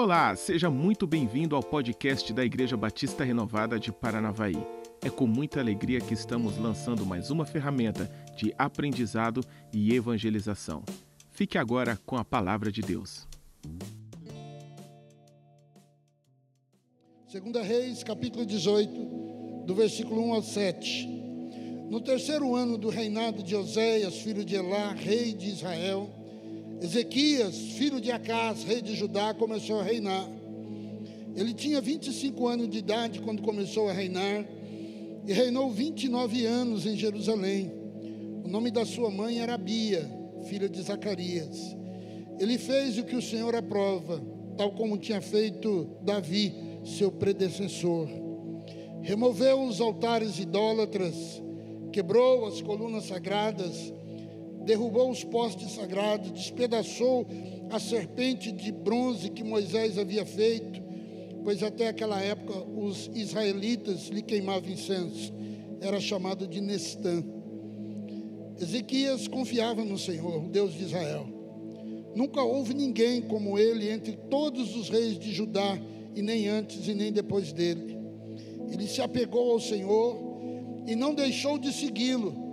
Olá, seja muito bem-vindo ao podcast da Igreja Batista Renovada de Paranavaí. É com muita alegria que estamos lançando mais uma ferramenta de aprendizado e evangelização. Fique agora com a palavra de Deus. Segunda Reis, capítulo 18, do versículo 1 ao 7. No terceiro ano do reinado de Oséias, filho de Elá, rei de Israel, Ezequias, filho de Acás, rei de Judá, começou a reinar. Ele tinha 25 anos de idade quando começou a reinar e reinou 29 anos em Jerusalém. O nome da sua mãe era Bia, filha de Zacarias. Ele fez o que o Senhor aprova, tal como tinha feito Davi, seu predecessor. Removeu os altares idólatras, quebrou as colunas sagradas, derrubou os postes sagrados, despedaçou a serpente de bronze que Moisés havia feito, pois até aquela época os israelitas lhe queimavam incenso. Era chamado de Nestã. Ezequias confiava no Senhor, Deus de Israel. Nunca houve ninguém como ele entre todos os reis de Judá, e nem antes e nem depois dele. Ele se apegou ao Senhor e não deixou de segui-lo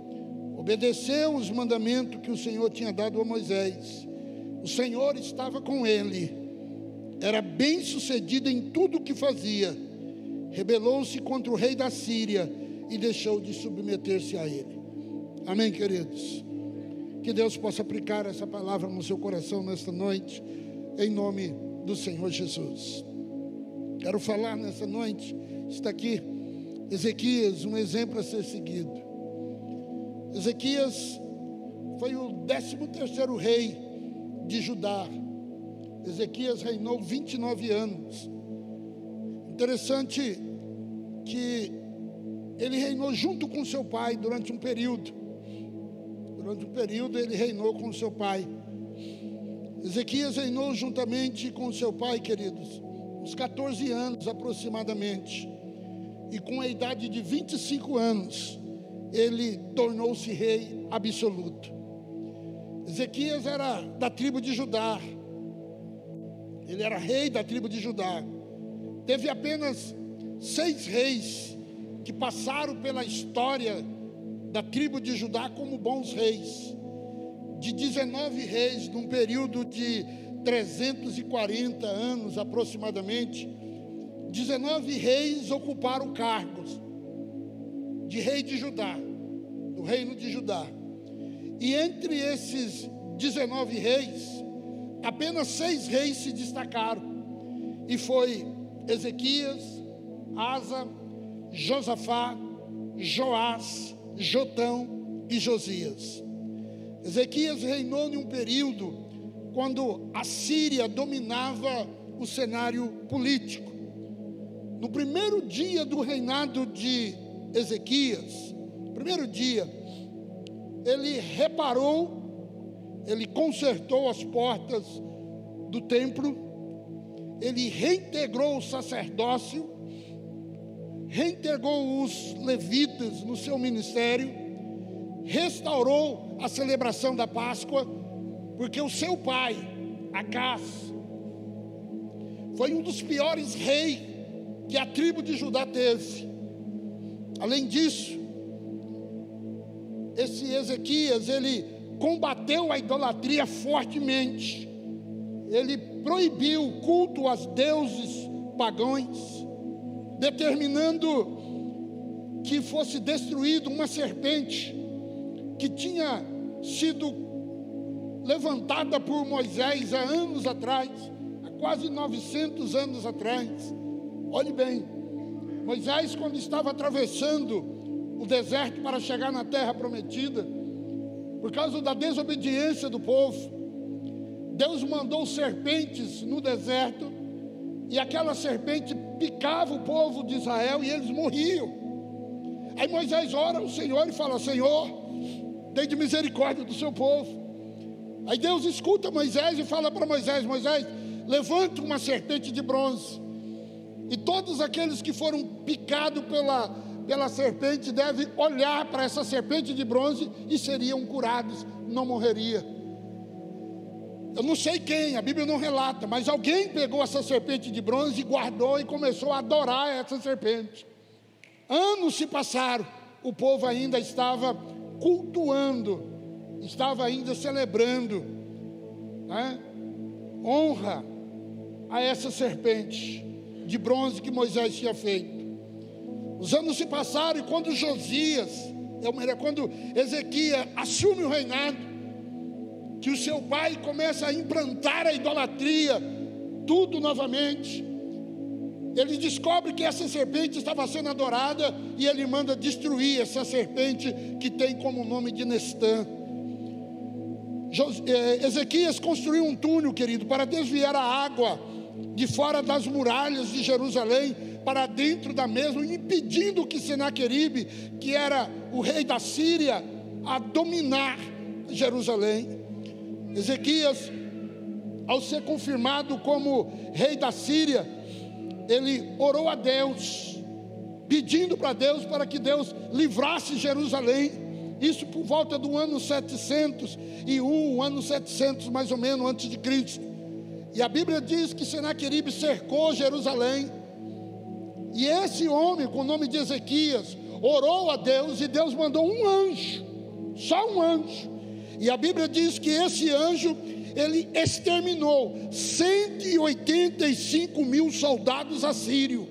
obedeceu os mandamentos que o Senhor tinha dado a Moisés. O Senhor estava com ele, era bem sucedido em tudo o que fazia. Rebelou-se contra o rei da Síria e deixou de submeter-se a ele. Amém, queridos? Que Deus possa aplicar essa palavra no seu coração nesta noite, em nome do Senhor Jesus. Quero falar nessa noite, está aqui Ezequias, um exemplo a ser seguido. Ezequias foi o 13 terceiro rei de Judá. Ezequias reinou 29 anos. Interessante que ele reinou junto com seu pai durante um período. Durante um período ele reinou com seu pai. Ezequias reinou juntamente com seu pai, queridos, uns 14 anos aproximadamente. E com a idade de 25 anos, ele tornou-se rei absoluto. Ezequias era da tribo de Judá. Ele era rei da tribo de Judá. Teve apenas seis reis que passaram pela história da tribo de Judá como bons reis. De 19 reis, num período de 340 anos aproximadamente, 19 reis ocuparam cargos de rei de Judá, do reino de Judá. E entre esses 19 reis, apenas seis reis se destacaram. E foi Ezequias, Asa, Josafá, Joás, Jotão e Josias. Ezequias reinou em um período quando a Síria dominava o cenário político. No primeiro dia do reinado de Ezequias, primeiro dia, ele reparou, ele consertou as portas do templo, ele reintegrou o sacerdócio, reintegrou os levitas no seu ministério, restaurou a celebração da Páscoa, porque o seu pai, Acás, foi um dos piores reis que a tribo de Judá teve. Além disso, esse Ezequias, ele combateu a idolatria fortemente. Ele proibiu o culto aos deuses pagãos, determinando que fosse destruído uma serpente que tinha sido levantada por Moisés há anos atrás, há quase 900 anos atrás. Olhe bem, Moisés, quando estava atravessando o deserto para chegar na terra prometida, por causa da desobediência do povo, Deus mandou serpentes no deserto, e aquela serpente picava o povo de Israel e eles morriam. Aí Moisés ora ao Senhor e fala: Senhor, tem de misericórdia do seu povo. Aí Deus escuta Moisés e fala para Moisés: Moisés, levanta uma serpente de bronze e todos aqueles que foram picados pela, pela serpente devem olhar para essa serpente de bronze e seriam curados, não morreria. Eu não sei quem, a Bíblia não relata, mas alguém pegou essa serpente de bronze e guardou e começou a adorar essa serpente. Anos se passaram, o povo ainda estava cultuando, estava ainda celebrando né, honra a essa serpente de bronze que Moisés tinha feito. Os anos se passaram e quando Josias, quando Ezequias assume o reinado, que o seu pai começa a implantar a idolatria, tudo novamente. Ele descobre que essa serpente estava sendo adorada e ele manda destruir essa serpente que tem como nome de Nestã. Eh, Ezequias construiu um túnel, querido, para desviar a água de fora das muralhas de Jerusalém para dentro da mesma, impedindo que Senaqueribe, que era o rei da Síria, a dominar Jerusalém. Ezequias, ao ser confirmado como rei da Síria, ele orou a Deus, pedindo para Deus para que Deus livrasse Jerusalém. Isso por volta do ano 701, ano 700 mais ou menos antes de Cristo. E a Bíblia diz que Senaqueribe cercou Jerusalém. E esse homem, com o nome de Ezequias, orou a Deus e Deus mandou um anjo, só um anjo, e a Bíblia diz que esse anjo, ele exterminou 185 mil soldados assírios.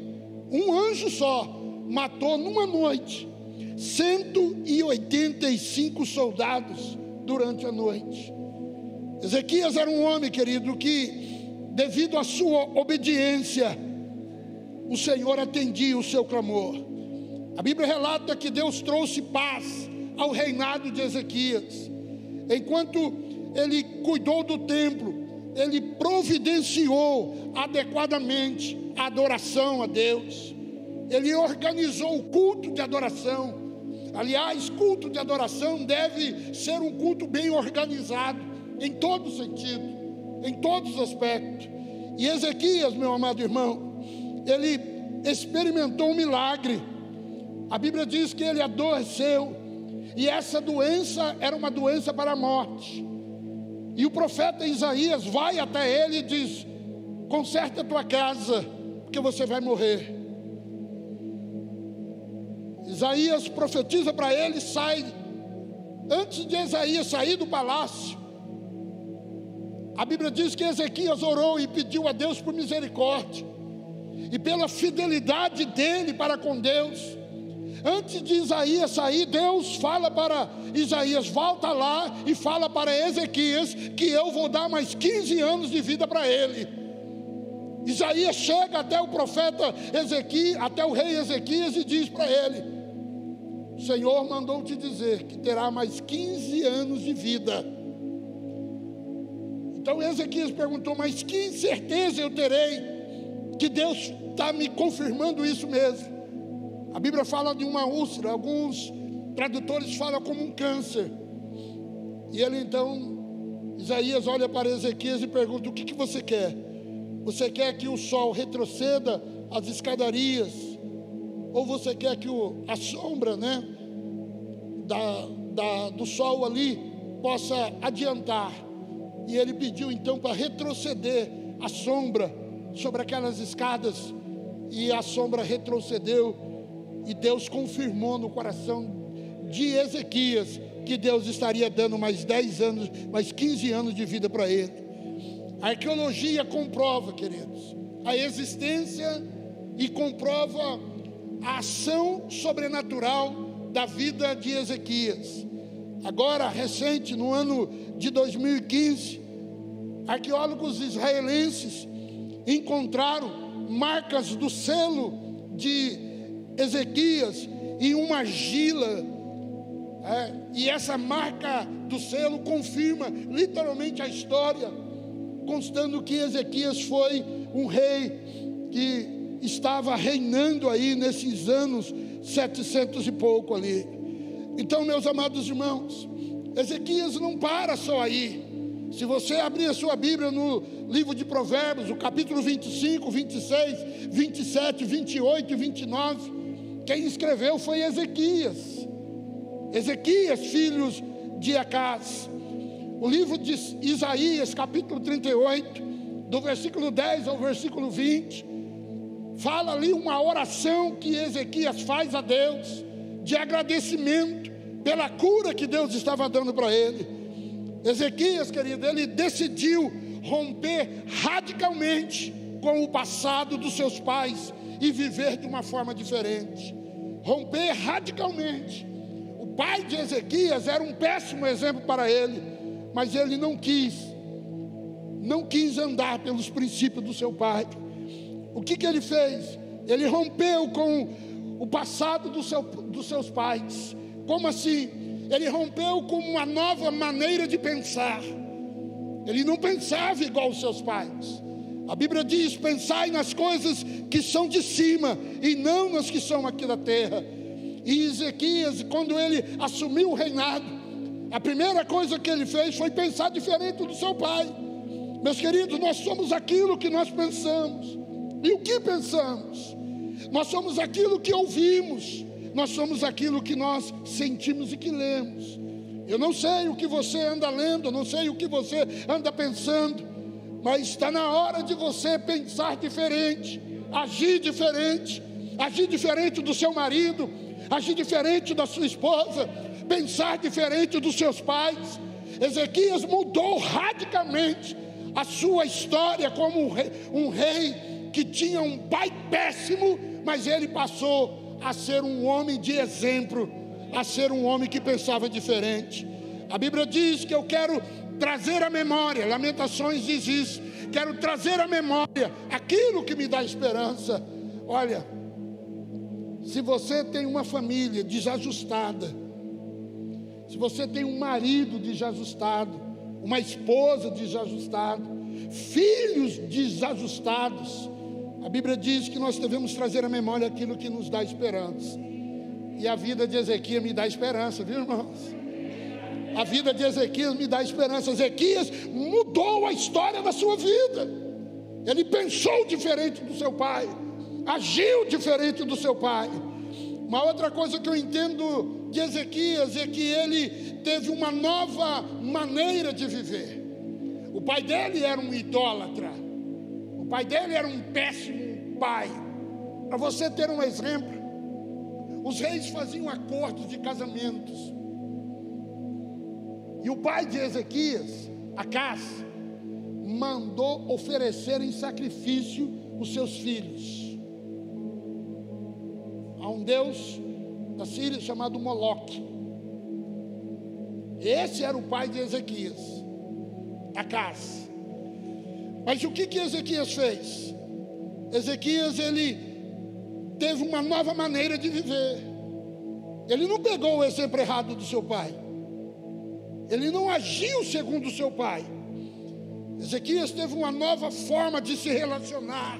Um anjo só matou numa noite 185 soldados durante a noite. Ezequias era um homem, querido, que, devido à sua obediência, o Senhor atendia o seu clamor. A Bíblia relata que Deus trouxe paz ao reinado de Ezequias. Enquanto ele cuidou do templo, ele providenciou adequadamente a adoração a Deus. Ele organizou o culto de adoração. Aliás, culto de adoração deve ser um culto bem organizado, em todo sentido, em todos os aspectos. E Ezequias, meu amado irmão, ele experimentou um milagre. A Bíblia diz que ele adoeceu e essa doença era uma doença para a morte. E o profeta Isaías vai até ele e diz: Conserta a tua casa, porque você vai morrer. Isaías profetiza para ele, sai. Antes de Isaías sair do palácio, a Bíblia diz que Ezequias orou e pediu a Deus por misericórdia, e pela fidelidade dele para com Deus, Antes de Isaías sair, Deus fala para Isaías: volta lá e fala para Ezequias que eu vou dar mais 15 anos de vida para ele. Isaías chega até o profeta Ezequias, até o rei Ezequias e diz para ele: O Senhor mandou te dizer que terá mais 15 anos de vida. Então Ezequias perguntou: Mas que certeza eu terei que Deus está me confirmando isso mesmo? A Bíblia fala de uma úlcera, alguns tradutores falam como um câncer. E ele então, Isaías olha para Ezequias e pergunta: O que, que você quer? Você quer que o sol retroceda as escadarias? Ou você quer que o, a sombra né, da, da, do sol ali possa adiantar? E ele pediu então para retroceder a sombra sobre aquelas escadas. E a sombra retrocedeu e Deus confirmou no coração de Ezequias que Deus estaria dando mais 10 anos, mais 15 anos de vida para ele. A arqueologia comprova, queridos, a existência e comprova a ação sobrenatural da vida de Ezequias. Agora, recente, no ano de 2015, arqueólogos israelenses encontraram marcas do selo de Ezequias em uma argila. É, e essa marca do selo confirma literalmente a história, constando que Ezequias foi um rei que estava reinando aí nesses anos setecentos e pouco ali. Então, meus amados irmãos, Ezequias não para só aí. Se você abrir a sua Bíblia no livro de Provérbios, o capítulo 25, 26, 27, 28 e 29, quem escreveu foi Ezequias. Ezequias, filhos de Acás. O livro de Isaías, capítulo 38, do versículo 10 ao versículo 20, fala ali uma oração que Ezequias faz a Deus, de agradecimento pela cura que Deus estava dando para ele. Ezequias, querido, ele decidiu romper radicalmente com o passado dos seus pais e viver de uma forma diferente. Romper radicalmente. O pai de Ezequias era um péssimo exemplo para ele, mas ele não quis, não quis andar pelos princípios do seu pai. O que, que ele fez? Ele rompeu com o passado do seu, dos seus pais. Como assim? Ele rompeu com uma nova maneira de pensar. Ele não pensava igual os seus pais. A Bíblia diz: pensai nas coisas que são de cima e não nas que são aqui da terra. E Ezequias, quando ele assumiu o reinado, a primeira coisa que ele fez foi pensar diferente do seu pai. Meus queridos, nós somos aquilo que nós pensamos. E o que pensamos? Nós somos aquilo que ouvimos, nós somos aquilo que nós sentimos e que lemos. Eu não sei o que você anda lendo, eu não sei o que você anda pensando, mas está na hora de você pensar diferente, agir diferente, agir diferente do seu marido, agir diferente da sua esposa, pensar diferente dos seus pais. Ezequias mudou radicalmente a sua história como um rei, um rei que tinha um pai péssimo, mas ele passou a ser um homem de exemplo, a ser um homem que pensava diferente. A Bíblia diz que eu quero trazer a memória, Lamentações diz isso, quero trazer a memória aquilo que me dá esperança. Olha, se você tem uma família desajustada, se você tem um marido desajustado, uma esposa desajustada, filhos desajustados, a Bíblia diz que nós devemos trazer à memória aquilo que nos dá esperança. E a vida de Ezequias me dá esperança, viu, irmãos? A vida de Ezequias me dá esperança. Ezequias mudou a história da sua vida. Ele pensou diferente do seu pai, agiu diferente do seu pai. Uma outra coisa que eu entendo de Ezequias é que ele teve uma nova maneira de viver. O pai dele era um idólatra. O pai dele era um péssimo pai. Para você ter um exemplo, os reis faziam acordos de casamentos. E o pai de Ezequias, Acás, mandou oferecer em sacrifício os seus filhos a um deus da Síria chamado Moloque. Esse era o pai de Ezequias, Acás. Mas o que que Ezequias fez? Ezequias ele teve uma nova maneira de viver. Ele não pegou o exemplo errado do seu pai. Ele não agiu segundo o seu pai. Ezequias teve uma nova forma de se relacionar.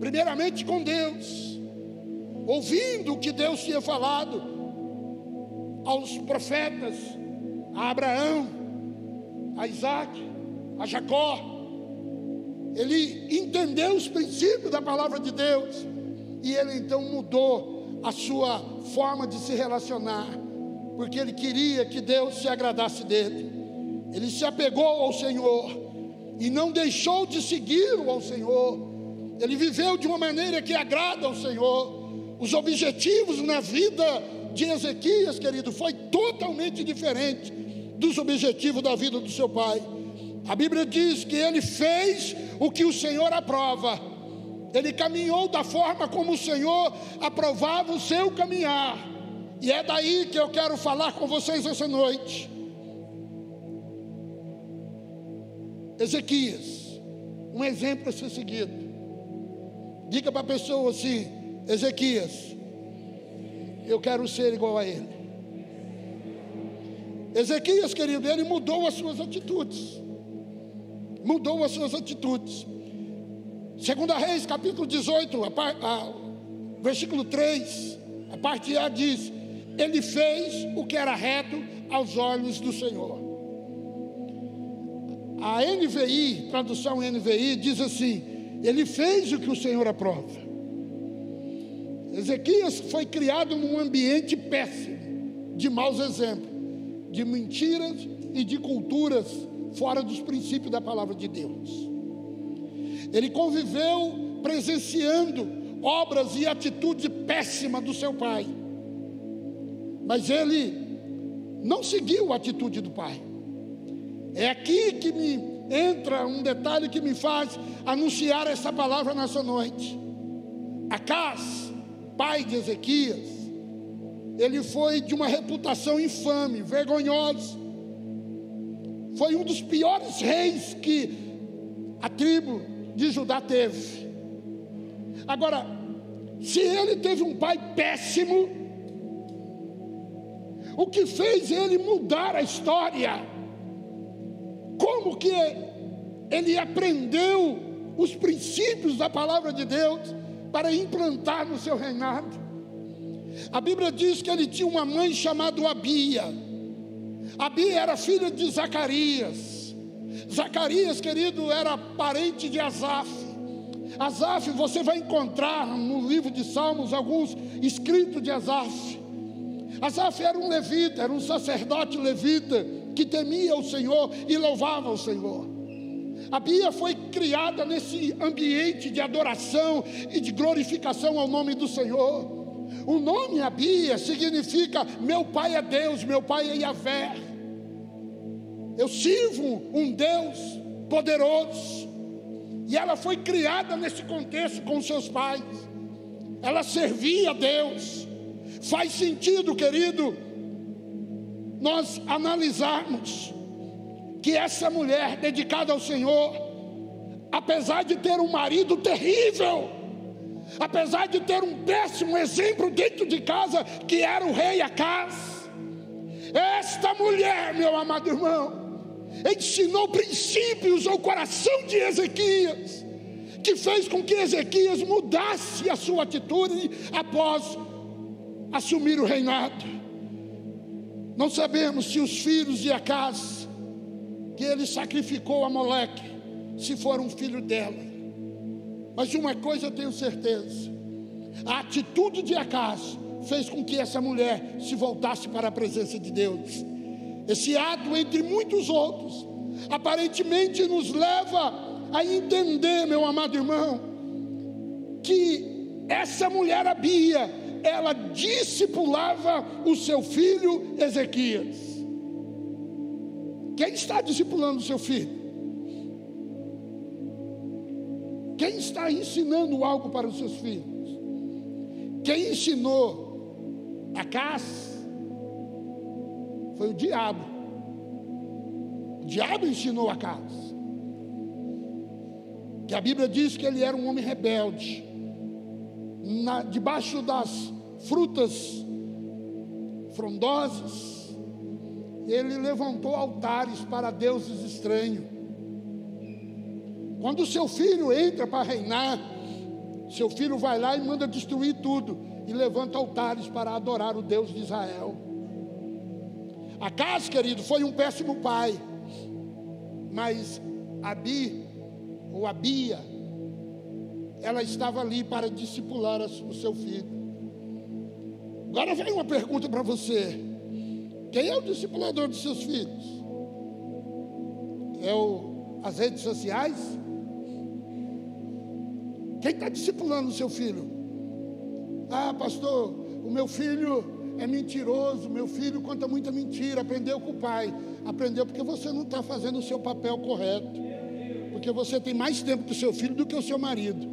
Primeiramente com Deus, ouvindo o que Deus tinha falado aos profetas, a Abraão, a Isaac, a Jacó. Ele entendeu os princípios da palavra de Deus e ele então mudou a sua forma de se relacionar porque ele queria que Deus se agradasse dele. Ele se apegou ao Senhor e não deixou de segui-lo ao Senhor. Ele viveu de uma maneira que agrada ao Senhor. Os objetivos na vida de Ezequias, querido, foi totalmente diferente dos objetivos da vida do seu pai. A Bíblia diz que ele fez o que o Senhor aprova. Ele caminhou da forma como o Senhor aprovava o seu caminhar. E é daí que eu quero falar com vocês essa noite. Ezequias, um exemplo a ser seguido. Diga para a pessoa assim: Ezequias, eu quero ser igual a ele. Ezequias, querido, ele mudou as suas atitudes. Mudou as suas atitudes. Segunda Reis, capítulo 18, a, a, versículo 3, a parte A diz: ele fez o que era reto aos olhos do Senhor. A NVI, tradução NVI, diz assim: Ele fez o que o Senhor aprova. Ezequias foi criado num ambiente péssimo, de maus exemplos, de mentiras, e de culturas fora dos princípios da palavra de Deus. Ele conviveu presenciando obras e atitudes péssimas do seu pai. Mas ele não seguiu a atitude do pai. É aqui que me entra um detalhe que me faz anunciar essa palavra nessa noite. Acas, pai de Ezequias, ele foi de uma reputação infame, vergonhosa. Foi um dos piores reis que a tribo de Judá teve. Agora, se ele teve um pai péssimo, o que fez ele mudar a história? Como que ele aprendeu os princípios da palavra de Deus para implantar no seu reinado? A Bíblia diz que ele tinha uma mãe chamada Abia. Abia era filha de Zacarias. Zacarias, querido, era parente de Asaf. Asaf, você vai encontrar no livro de Salmos alguns escritos de Asaf. Asaf era um levita, era um sacerdote levita que temia o Senhor e louvava o Senhor. A Bia foi criada nesse ambiente de adoração e de glorificação ao nome do Senhor. O nome Abia significa meu pai é Deus, meu pai é Yahvé. Eu sirvo um Deus poderoso. E ela foi criada nesse contexto com seus pais. Ela servia a Deus. Faz sentido, querido, nós analisarmos que essa mulher dedicada ao Senhor, apesar de ter um marido terrível, apesar de ter um péssimo exemplo dentro de casa, que era o rei Acaz, esta mulher, meu amado irmão, ensinou princípios ao coração de Ezequias, que fez com que Ezequias mudasse a sua atitude após assumir o reinado. Não sabemos se os filhos de Acaz, que ele sacrificou a Moleque, se foram filho dela. Mas uma coisa eu tenho certeza: a atitude de Acas fez com que essa mulher se voltasse para a presença de Deus. Esse ato, entre muitos outros, aparentemente nos leva a entender, meu amado irmão, que essa mulher Abia, ela discipulava o seu filho Ezequias. Quem está discipulando o seu filho? Quem está ensinando algo para os seus filhos? Quem ensinou a caça foi o diabo. O diabo ensinou a caça. Que a Bíblia diz que ele era um homem rebelde. Na, debaixo das frutas frondosas, ele levantou altares para deuses estranhos. Quando o seu filho entra para reinar, seu filho vai lá e manda destruir tudo e levanta altares para adorar o Deus de Israel. Acas, querido, foi um péssimo pai, mas Abi, ou Abia, ela estava ali para discipular o seu filho. Agora vem uma pergunta para você: quem é o discipulador dos seus filhos? É o, as redes sociais? Quem está discipulando o seu filho? Ah, pastor, o meu filho é mentiroso, meu filho conta muita mentira, aprendeu com o pai. Aprendeu porque você não está fazendo o seu papel correto. Porque você tem mais tempo com o seu filho do que o seu marido.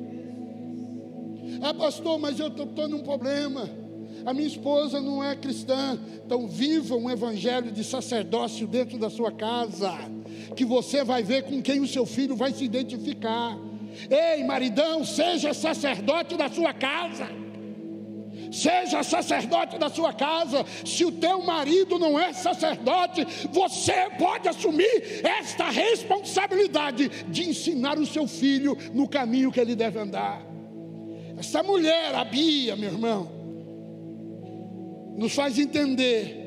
Ah, pastor, mas eu estou num problema. A minha esposa não é cristã. Então, viva um evangelho de sacerdócio dentro da sua casa. Que você vai ver com quem o seu filho vai se identificar. Ei, maridão, seja sacerdote da sua casa. Seja sacerdote da sua casa. Se o teu marido não é sacerdote, você pode assumir esta responsabilidade de ensinar o seu filho no caminho que ele deve andar. Essa mulher, a Bia, meu irmão, nos faz entender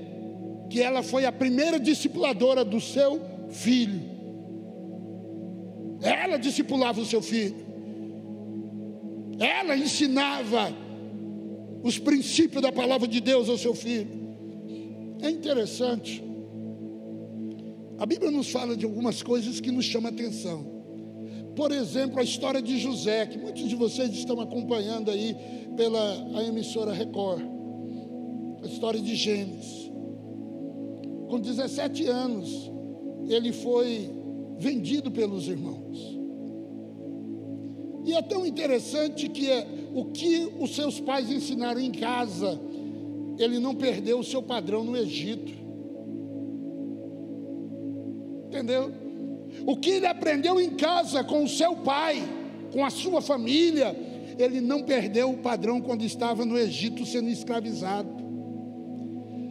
que ela foi a primeira discipuladora do seu filho. Ela discipulava o seu filho. Ela ensinava os princípios da palavra de Deus ao seu filho. É interessante A Bíblia nos fala de algumas coisas que nos chamam a atenção. Por exemplo, a história de José, que muitos de vocês estão acompanhando aí pela emissora Record. A história de Gênesis. Com 17 anos, ele foi vendido pelos irmãos. E é tão interessante que é, o que os seus pais ensinaram em casa, ele não perdeu o seu padrão no Egito. Entendeu? O que ele aprendeu em casa com o seu pai, com a sua família, ele não perdeu o padrão quando estava no Egito sendo escravizado.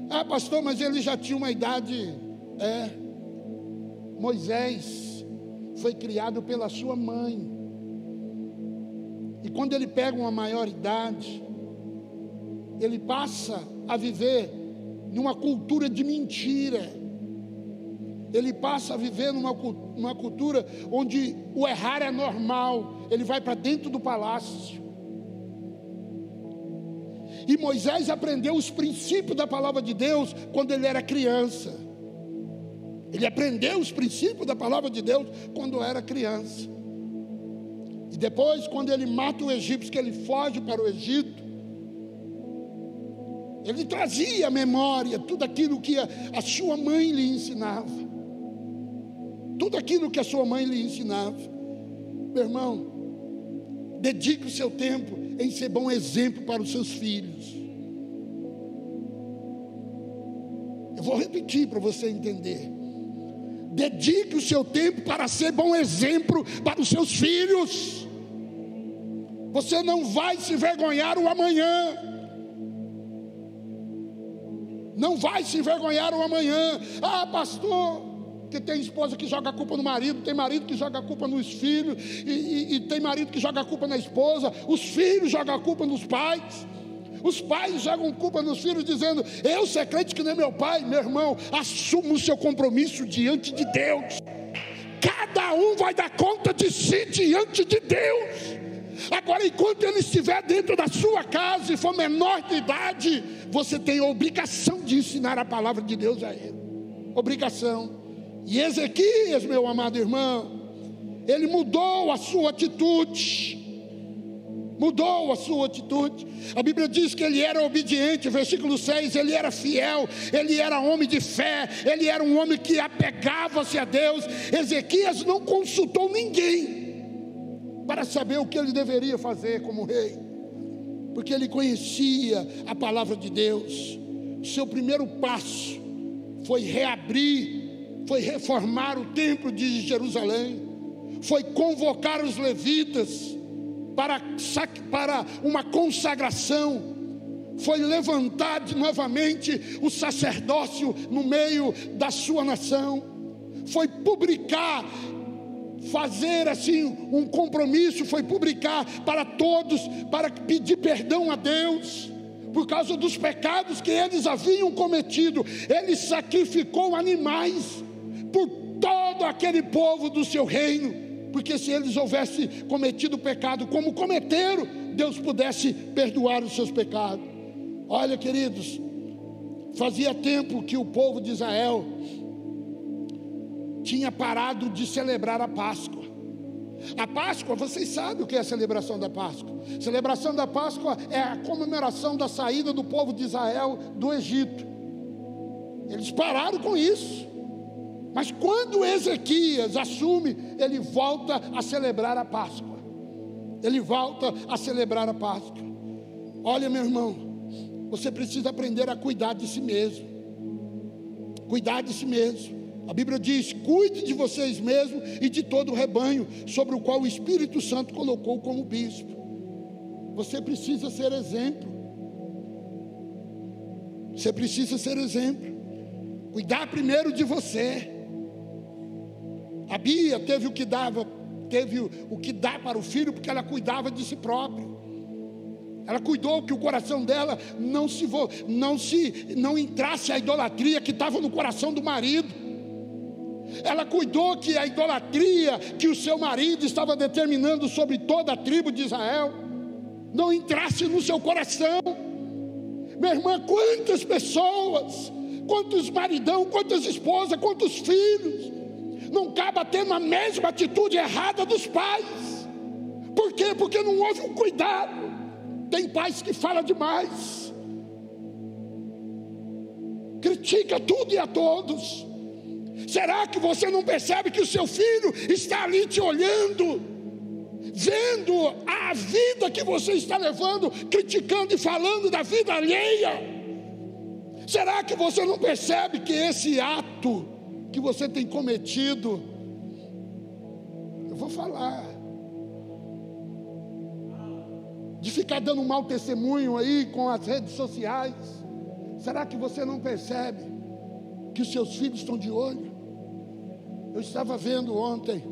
Ah, pastor, mas ele já tinha uma idade. É. Moisés foi criado pela sua mãe. E quando ele pega uma maior idade, ele passa a viver numa cultura de mentira. Ele passa a viver numa, numa cultura onde o errar é normal. Ele vai para dentro do palácio. E Moisés aprendeu os princípios da palavra de Deus quando ele era criança. Ele aprendeu os princípios da palavra de Deus quando era criança. E depois, quando ele mata o egípcio, que ele foge para o Egito, ele trazia à memória tudo aquilo que a, a sua mãe lhe ensinava. Tudo aquilo que a sua mãe lhe ensinava. Meu irmão, dedique o seu tempo em ser bom exemplo para os seus filhos. Eu vou repetir para você entender. Dedique o seu tempo para ser bom exemplo para os seus filhos. Você não vai se vergonhar o amanhã. Não vai se envergonhar o amanhã. Ah, pastor, que tem esposa que joga a culpa no marido, tem marido que joga a culpa nos filhos, e, e, e tem marido que joga a culpa na esposa, os filhos jogam a culpa nos pais. Os pais jogam culpa nos filhos, dizendo: Eu sou crente que nem meu pai, meu irmão. Assuma o seu compromisso diante de Deus. Cada um vai dar conta de si diante de Deus. Agora, enquanto ele estiver dentro da sua casa e for menor de idade, você tem a obrigação de ensinar a palavra de Deus a ele. Obrigação. E Ezequias, meu amado irmão, ele mudou a sua atitude mudou a sua atitude. A Bíblia diz que ele era obediente, versículo 6, ele era fiel, ele era homem de fé, ele era um homem que apegava-se a Deus. Ezequias não consultou ninguém para saber o que ele deveria fazer como rei, porque ele conhecia a palavra de Deus. Seu primeiro passo foi reabrir, foi reformar o templo de Jerusalém, foi convocar os levitas para, para uma consagração, foi levantar novamente o sacerdócio no meio da sua nação, foi publicar, fazer assim um compromisso, foi publicar para todos, para pedir perdão a Deus. Por causa dos pecados que eles haviam cometido, ele sacrificou animais por todo aquele povo do seu reino porque se eles houvessem cometido pecado como cometeram, Deus pudesse perdoar os seus pecados. Olha, queridos, fazia tempo que o povo de Israel tinha parado de celebrar a Páscoa. A Páscoa, vocês sabem o que é a celebração da Páscoa. A celebração da Páscoa é a comemoração da saída do povo de Israel do Egito. Eles pararam com isso. Mas quando Ezequias assume, ele volta a celebrar a Páscoa. Ele volta a celebrar a Páscoa. Olha, meu irmão, você precisa aprender a cuidar de si mesmo. Cuidar de si mesmo. A Bíblia diz: cuide de vocês mesmos e de todo o rebanho sobre o qual o Espírito Santo colocou como bispo. Você precisa ser exemplo. Você precisa ser exemplo. Cuidar primeiro de você. A Bia teve o que dava, teve o que dá para o filho porque ela cuidava de si própria. Ela cuidou que o coração dela não se não se não entrasse a idolatria que estava no coração do marido. Ela cuidou que a idolatria que o seu marido estava determinando sobre toda a tribo de Israel não entrasse no seu coração. Minha irmã, quantas pessoas quantos maridão, quantas esposas, quantos filhos, não acaba tendo a mesma atitude errada dos pais. Por quê? Porque não houve um cuidado. Tem pais que falam demais, critica tudo e a todos. Será que você não percebe que o seu filho está ali te olhando, vendo a vida que você está levando, criticando e falando da vida alheia? Será que você não percebe que esse ato que você tem cometido, eu vou falar, de ficar dando um mau testemunho aí com as redes sociais, será que você não percebe que os seus filhos estão de olho? Eu estava vendo ontem,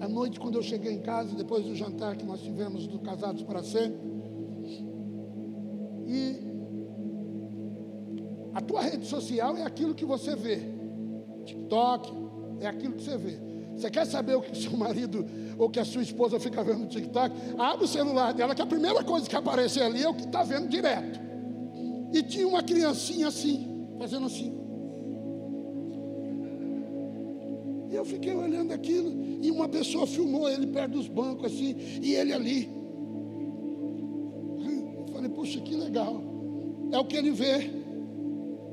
à noite, quando eu cheguei em casa, depois do jantar que nós tivemos do Casados para Sempre, e a tua rede social é aquilo que você vê. TikTok é aquilo que você vê. Você quer saber o que seu marido ou que a sua esposa fica vendo no TikTok? Abre o celular dela, que a primeira coisa que aparecer ali é o que está vendo direto. E tinha uma criancinha assim, fazendo assim. E eu fiquei olhando aquilo, e uma pessoa filmou ele perto dos bancos, assim, e ele ali. Eu falei, puxa, que legal. É o que ele vê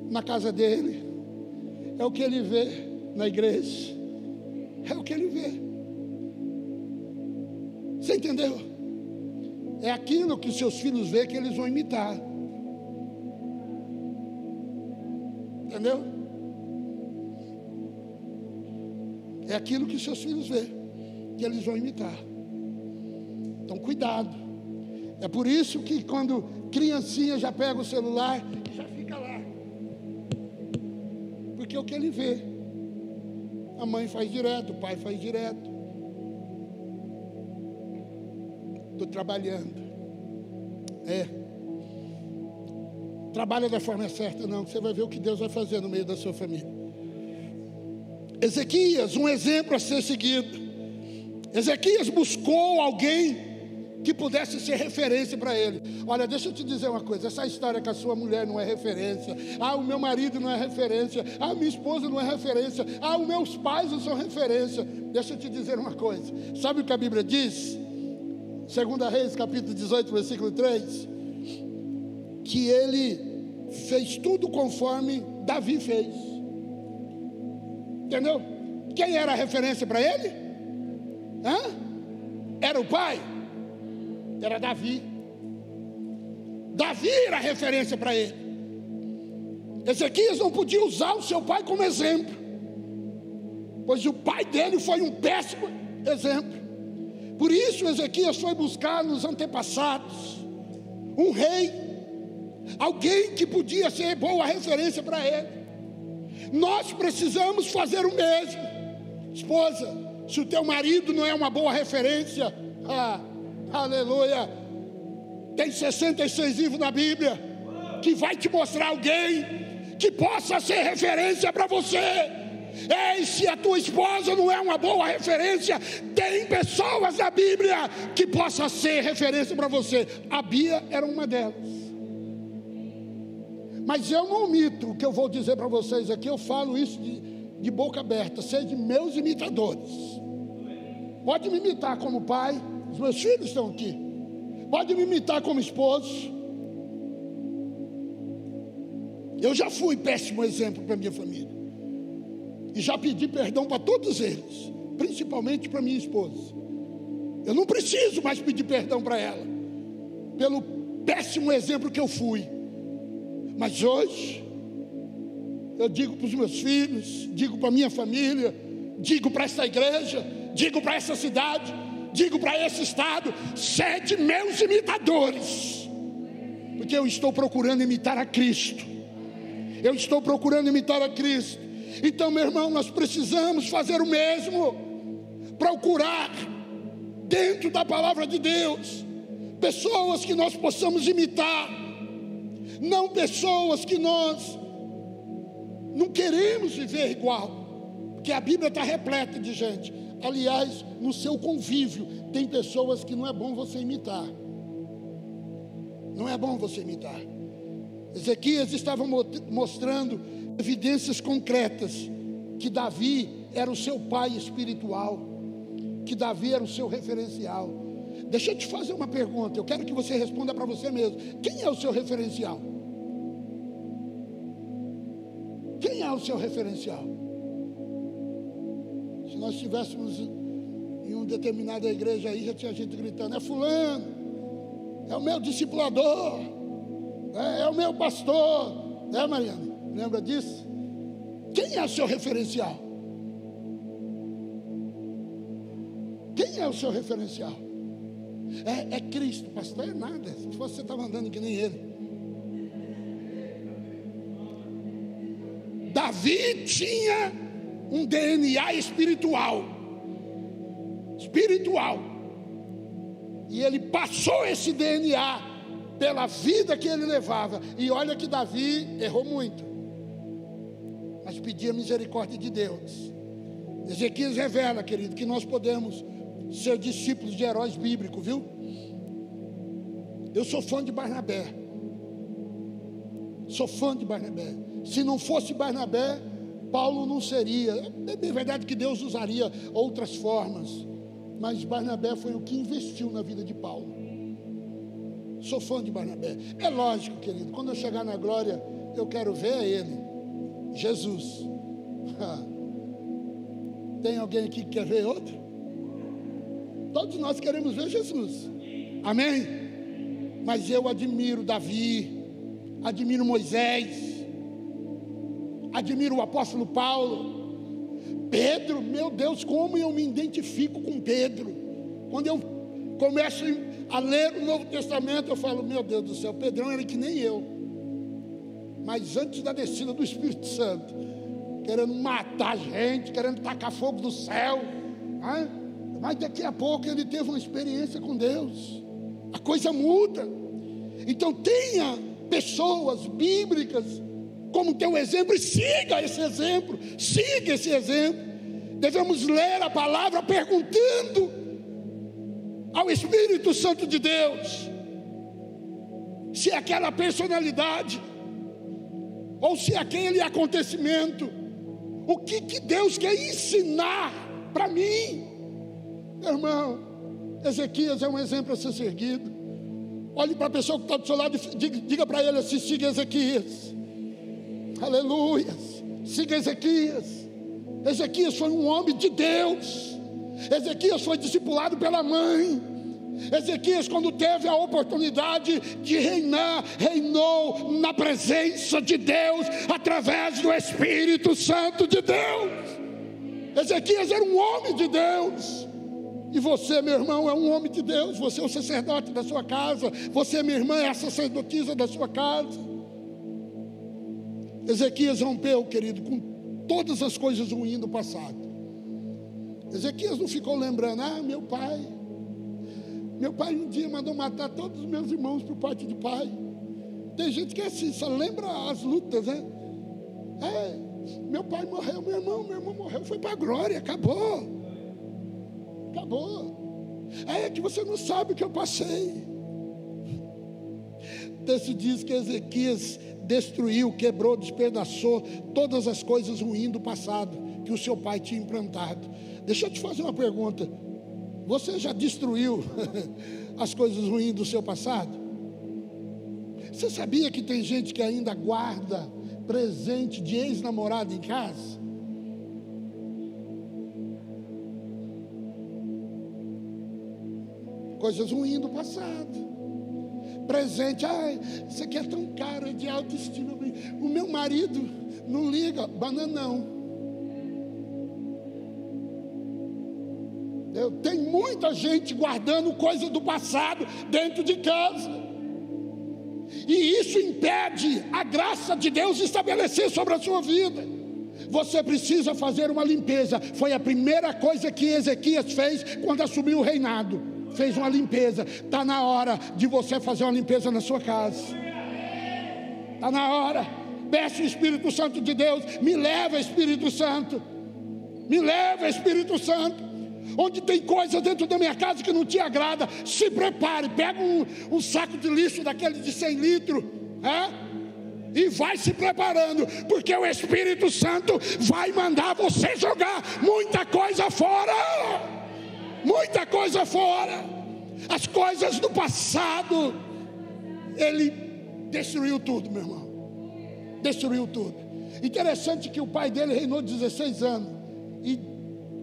na casa dele, é o que ele vê na igreja, é o que ele vê. Você entendeu? É aquilo que seus filhos vê que eles vão imitar. Entendeu? É aquilo que seus filhos vê que eles vão imitar. Então, cuidado. É por isso que quando criancinha já pega o celular, já fica lá que ele vê. A mãe faz direto, o pai faz direto. Estou trabalhando. É. Trabalha da forma certa, não. Você vai ver o que Deus vai fazer no meio da sua família. Ezequias, um exemplo a ser seguido. Ezequias buscou alguém que pudesse ser referência para ele. Olha, deixa eu te dizer uma coisa: essa história que a sua mulher não é referência, ah, o meu marido não é referência, ah, minha esposa não é referência, ah, os meus pais não são referência. Deixa eu te dizer uma coisa: sabe o que a Bíblia diz? Segunda Reis, capítulo 18, versículo 3, que ele fez tudo conforme Davi fez. Entendeu? Quem era a referência para ele? Hã? Era o pai? Era Davi. Davi era referência para ele. Ezequias não podia usar o seu pai como exemplo, pois o pai dele foi um péssimo exemplo. Por isso Ezequias foi buscar nos antepassados um rei, alguém que podia ser boa referência para ele. Nós precisamos fazer o mesmo, esposa. Se o teu marido não é uma boa referência, ah, Aleluia. Tem 66 livros na Bíblia que vai te mostrar alguém que possa ser referência para você. Ei, se a tua esposa não é uma boa referência, tem pessoas na Bíblia que possa ser referência para você. A Bia era uma delas. Mas eu não omito o que eu vou dizer para vocês aqui, eu falo isso de, de boca aberta, sejam meus imitadores. Pode me imitar como pai, os meus filhos estão aqui. Pode me imitar como esposo. Eu já fui péssimo exemplo para minha família. E já pedi perdão para todos eles, principalmente para minha esposa. Eu não preciso mais pedir perdão para ela, pelo péssimo exemplo que eu fui. Mas hoje, eu digo para os meus filhos, digo para minha família, digo para essa igreja, digo para essa cidade, digo para esse estado: sede meus imitadores, porque eu estou procurando imitar a Cristo. Eu estou procurando imitar a Cristo. Então, meu irmão, nós precisamos fazer o mesmo, procurar dentro da palavra de Deus pessoas que nós possamos imitar, não pessoas que nós não queremos viver igual, porque a Bíblia está repleta de gente Aliás, no seu convívio, tem pessoas que não é bom você imitar. Não é bom você imitar. Ezequias estava mostrando evidências concretas que Davi era o seu pai espiritual, que Davi era o seu referencial. Deixa eu te fazer uma pergunta, eu quero que você responda para você mesmo: quem é o seu referencial? Quem é o seu referencial? Nós estivéssemos em uma determinada igreja aí, já tinha gente gritando: é Fulano, é o meu discipulador, é, é o meu pastor, é Mariana? Lembra disso? Quem é o seu referencial? Quem é o seu referencial? É, é Cristo, pastor, é nada. Se você estava andando que nem ele. Davi tinha um DNA espiritual. Espiritual. E ele passou esse DNA pela vida que ele levava. E olha que Davi errou muito mas pedia misericórdia de Deus. Ezequias revela, querido, que nós podemos ser discípulos de heróis bíblicos, viu? Eu sou fã de Barnabé. Sou fã de Barnabé. Se não fosse Barnabé, Paulo não seria. É verdade que Deus usaria outras formas, mas Barnabé foi o que investiu na vida de Paulo. Sou fã de Barnabé. É lógico, querido, quando eu chegar na glória, eu quero ver ele. Jesus. Tem alguém aqui que quer ver outro? Todos nós queremos ver Jesus. Amém? Mas eu admiro Davi, admiro Moisés, admiro o apóstolo Paulo, Pedro, meu Deus, como eu me identifico com Pedro. Quando eu começo a ler o Novo Testamento, eu falo, meu Deus do céu, Pedrão era que nem eu mas antes da descida do Espírito Santo, querendo matar gente, querendo tacar fogo do céu. Mas daqui a pouco ele teve uma experiência com Deus. A coisa muda. Então tenha pessoas bíblicas como teu exemplo e siga esse exemplo. Siga esse exemplo. Devemos ler a palavra perguntando ao Espírito Santo de Deus se aquela personalidade ou se aquele acontecimento, o que, que Deus quer ensinar para mim, irmão. Ezequias é um exemplo a ser seguido. Olhe para a pessoa que está do seu lado e diga, diga para ele assim: siga Ezequias. Aleluia. Siga Ezequias. Ezequias foi um homem de Deus. Ezequias foi discipulado pela mãe. Ezequias, quando teve a oportunidade de reinar, reinou na presença de Deus, através do Espírito Santo de Deus. Ezequias era um homem de Deus. E você, meu irmão, é um homem de Deus. Você é o sacerdote da sua casa. Você, minha irmã, é a sacerdotisa da sua casa. Ezequias rompeu, querido, com todas as coisas ruins do passado. Ezequias não ficou lembrando, ah, meu pai, meu pai um dia mandou matar todos os meus irmãos por parte de pai. Tem gente que é assim, só lembra as lutas, né? É, meu pai morreu, meu irmão, meu irmão morreu, foi para a glória, acabou. Acabou. É que você não sabe o que eu passei. O texto diz que Ezequias destruiu, quebrou, despedaçou todas as coisas ruins do passado que o seu pai tinha implantado. Deixa eu te fazer uma pergunta. Você já destruiu as coisas ruins do seu passado? Você sabia que tem gente que ainda guarda presente de ex-namorado em casa? Coisas ruins do passado. Presente, ai, isso aqui é tão caro, é de autoestima. O meu marido não liga, bananão. Tem muita gente guardando coisa do passado dentro de casa. E isso impede a graça de Deus estabelecer sobre a sua vida. Você precisa fazer uma limpeza. Foi a primeira coisa que Ezequias fez quando assumiu o reinado. Fez uma limpeza. Está na hora de você fazer uma limpeza na sua casa. Está na hora. Peça o Espírito Santo de Deus. Me leva, Espírito Santo. Me leva, Espírito Santo onde tem coisa dentro da minha casa que não te agrada, se prepare, pega um, um saco de lixo daquele de 100 litros, é? E vai se preparando, porque o Espírito Santo vai mandar você jogar muita coisa fora. Muita coisa fora. As coisas do passado. Ele destruiu tudo, meu irmão. Destruiu tudo. Interessante que o pai dele reinou 16 anos e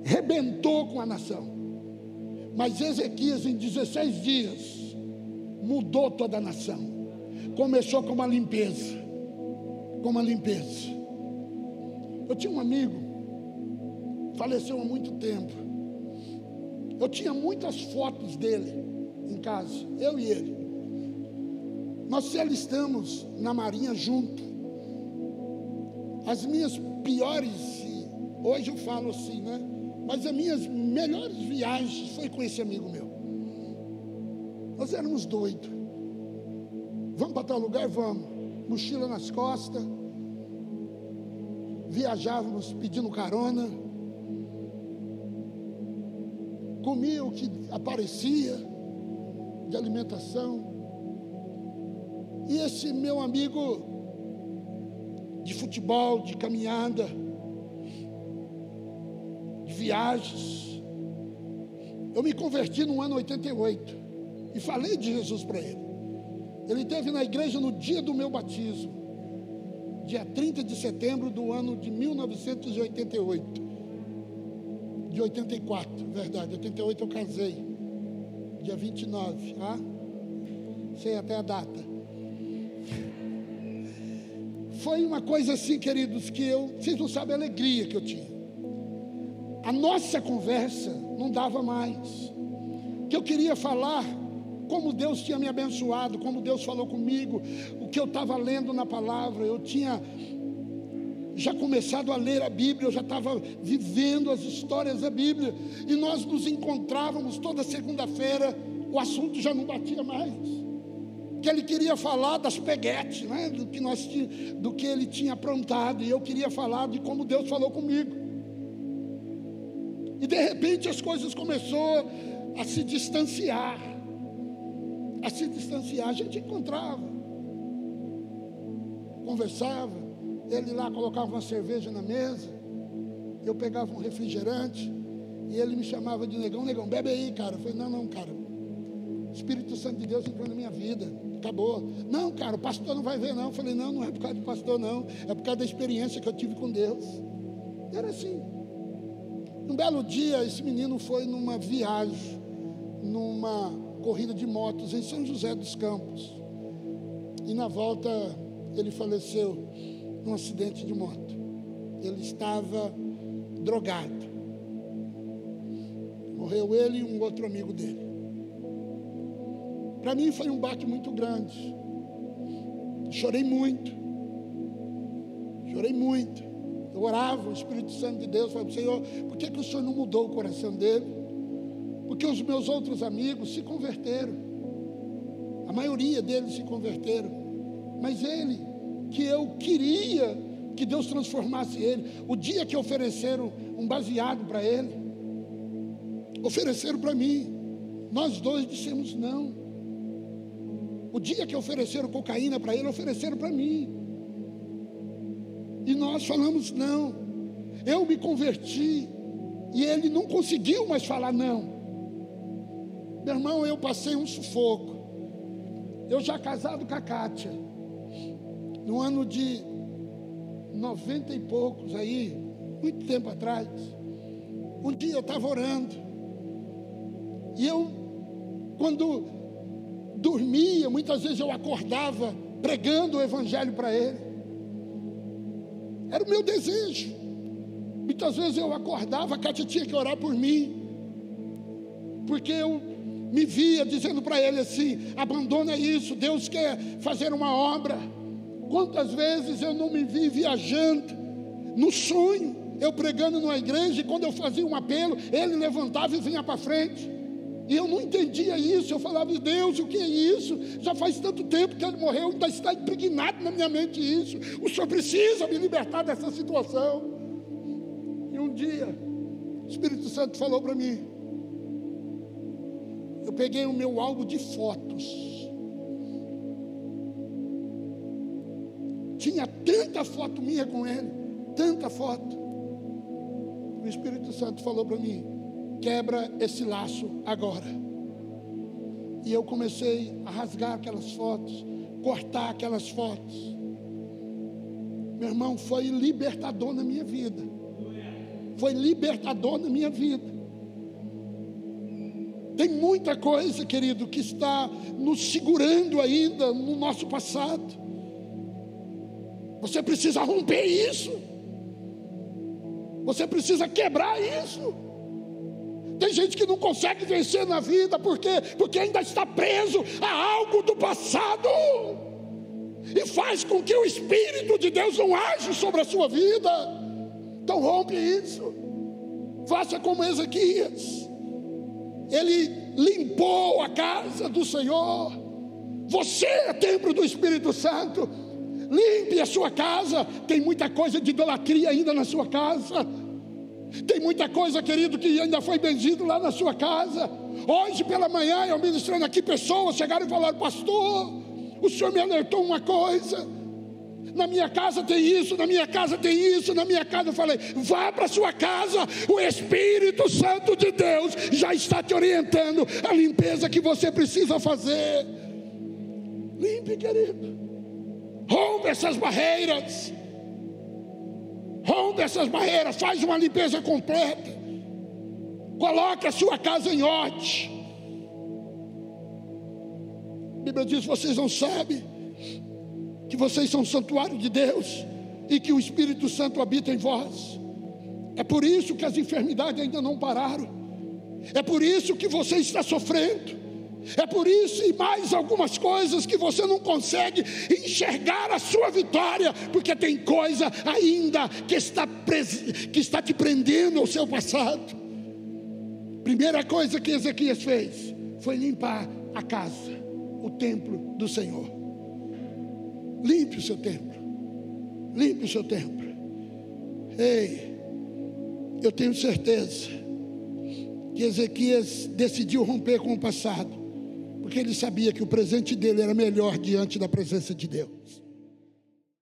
rebentou com a nação. Mas Ezequias, em 16 dias, mudou toda a nação. Começou com uma limpeza. Com uma limpeza. Eu tinha um amigo, faleceu há muito tempo. Eu tinha muitas fotos dele em casa, eu e ele. Nós se alistamos na Marinha junto. As minhas piores, hoje eu falo assim, né? Mas as minhas melhores viagens foi com esse amigo meu. Nós éramos doidos. Vamos para tal lugar? Vamos. Mochila nas costas. Viajávamos pedindo carona. Comia o que aparecia de alimentação. E esse meu amigo de futebol, de caminhada, viagens. Eu me converti no ano 88 e falei de Jesus para ele. Ele esteve na igreja no dia do meu batismo, dia 30 de setembro do ano de 1988. De 84, verdade, 88 eu casei, dia 29, ah? Sei até a data. Foi uma coisa assim, queridos, que eu, vocês não sabem a alegria que eu tinha a nossa conversa não dava mais. Que eu queria falar como Deus tinha me abençoado, como Deus falou comigo, o que eu estava lendo na palavra, eu tinha já começado a ler a Bíblia, eu já estava vivendo as histórias da Bíblia, e nós nos encontrávamos toda segunda-feira, o assunto já não batia mais. Que ele queria falar das peguetes, né, do, que nós, do que ele tinha aprontado, e eu queria falar de como Deus falou comigo. E de repente as coisas começaram a se distanciar. A se distanciar. A gente encontrava, conversava. Ele lá colocava uma cerveja na mesa. Eu pegava um refrigerante. E ele me chamava de negão, negão, bebe aí, cara. Eu falei, não, não, cara. O Espírito Santo de Deus entrou na minha vida. Acabou. Não, cara, o pastor não vai ver, não. Eu falei, não, não é por causa do pastor, não. É por causa da experiência que eu tive com Deus. Era assim. Um belo dia, esse menino foi numa viagem, numa corrida de motos em São José dos Campos. E na volta ele faleceu num acidente de moto. Ele estava drogado. Morreu ele e um outro amigo dele. Para mim foi um baque muito grande. Chorei muito. Chorei muito. Eu orava, o Espírito Santo de Deus falava, Senhor, por que, que o Senhor não mudou o coração dele? Porque os meus outros amigos se converteram. A maioria deles se converteram. Mas ele, que eu queria que Deus transformasse ele, o dia que ofereceram um baseado para ele, ofereceram para mim, nós dois dissemos não. O dia que ofereceram cocaína para ele, ofereceram para mim. E nós falamos não. Eu me converti e ele não conseguiu mais falar não. Meu irmão, eu passei um sufoco. Eu já casado com a Kátia, no ano de noventa e poucos aí, muito tempo atrás. Um dia eu estava orando. E eu, quando dormia, muitas vezes eu acordava pregando o evangelho para ele. Era o meu desejo. Muitas vezes eu acordava, a Cátia tinha que orar por mim. Porque eu me via dizendo para ele assim: abandona isso, Deus quer fazer uma obra. Quantas vezes eu não me vi viajando, no sonho, eu pregando numa igreja, e quando eu fazia um apelo, ele levantava e vinha para frente. E eu não entendia isso, eu falava, Deus, o que é isso? Já faz tanto tempo que ele morreu, ainda está impregnado na minha mente isso. O Senhor precisa me libertar dessa situação. E um dia, o Espírito Santo falou para mim. Eu peguei o meu álbum de fotos. Tinha tanta foto minha com ele, tanta foto. O Espírito Santo falou para mim: quebra esse laço agora. E eu comecei a rasgar aquelas fotos, cortar aquelas fotos. Meu irmão, foi libertador na minha vida. Foi libertador na minha vida. Tem muita coisa, querido, que está nos segurando ainda no nosso passado. Você precisa romper isso. Você precisa quebrar isso. Tem gente que não consegue vencer na vida porque porque ainda está preso a algo do passado. E faz com que o espírito de Deus não age sobre a sua vida. Então rompe isso. Faça como Ezequias ele limpou a casa do Senhor. Você é templo do Espírito Santo. Limpe a sua casa. Tem muita coisa de idolatria ainda na sua casa. Tem muita coisa, querido, que ainda foi benzido lá na sua casa. Hoje pela manhã, eu ministrando aqui, pessoas chegaram e falaram: Pastor, o senhor me alertou uma coisa na minha casa tem isso, na minha casa tem isso, na minha casa eu falei, vá para sua casa, o Espírito Santo de Deus já está te orientando a limpeza que você precisa fazer. Limpe, querido. Rompe essas barreiras. Rompe essas barreiras, faz uma limpeza completa. Coloque a sua casa em ordem. A Bíblia diz: vocês não sabem que vocês são santuário de Deus e que o Espírito Santo habita em vós. É por isso que as enfermidades ainda não pararam. É por isso que você está sofrendo. É por isso e mais algumas coisas que você não consegue enxergar a sua vitória, porque tem coisa ainda que está, que está te prendendo ao seu passado. Primeira coisa que Ezequias fez foi limpar a casa, o templo do Senhor. Limpe o seu templo. Limpe o seu templo. Ei, eu tenho certeza que Ezequias decidiu romper com o passado, porque ele sabia que o presente dele era melhor diante da presença de Deus.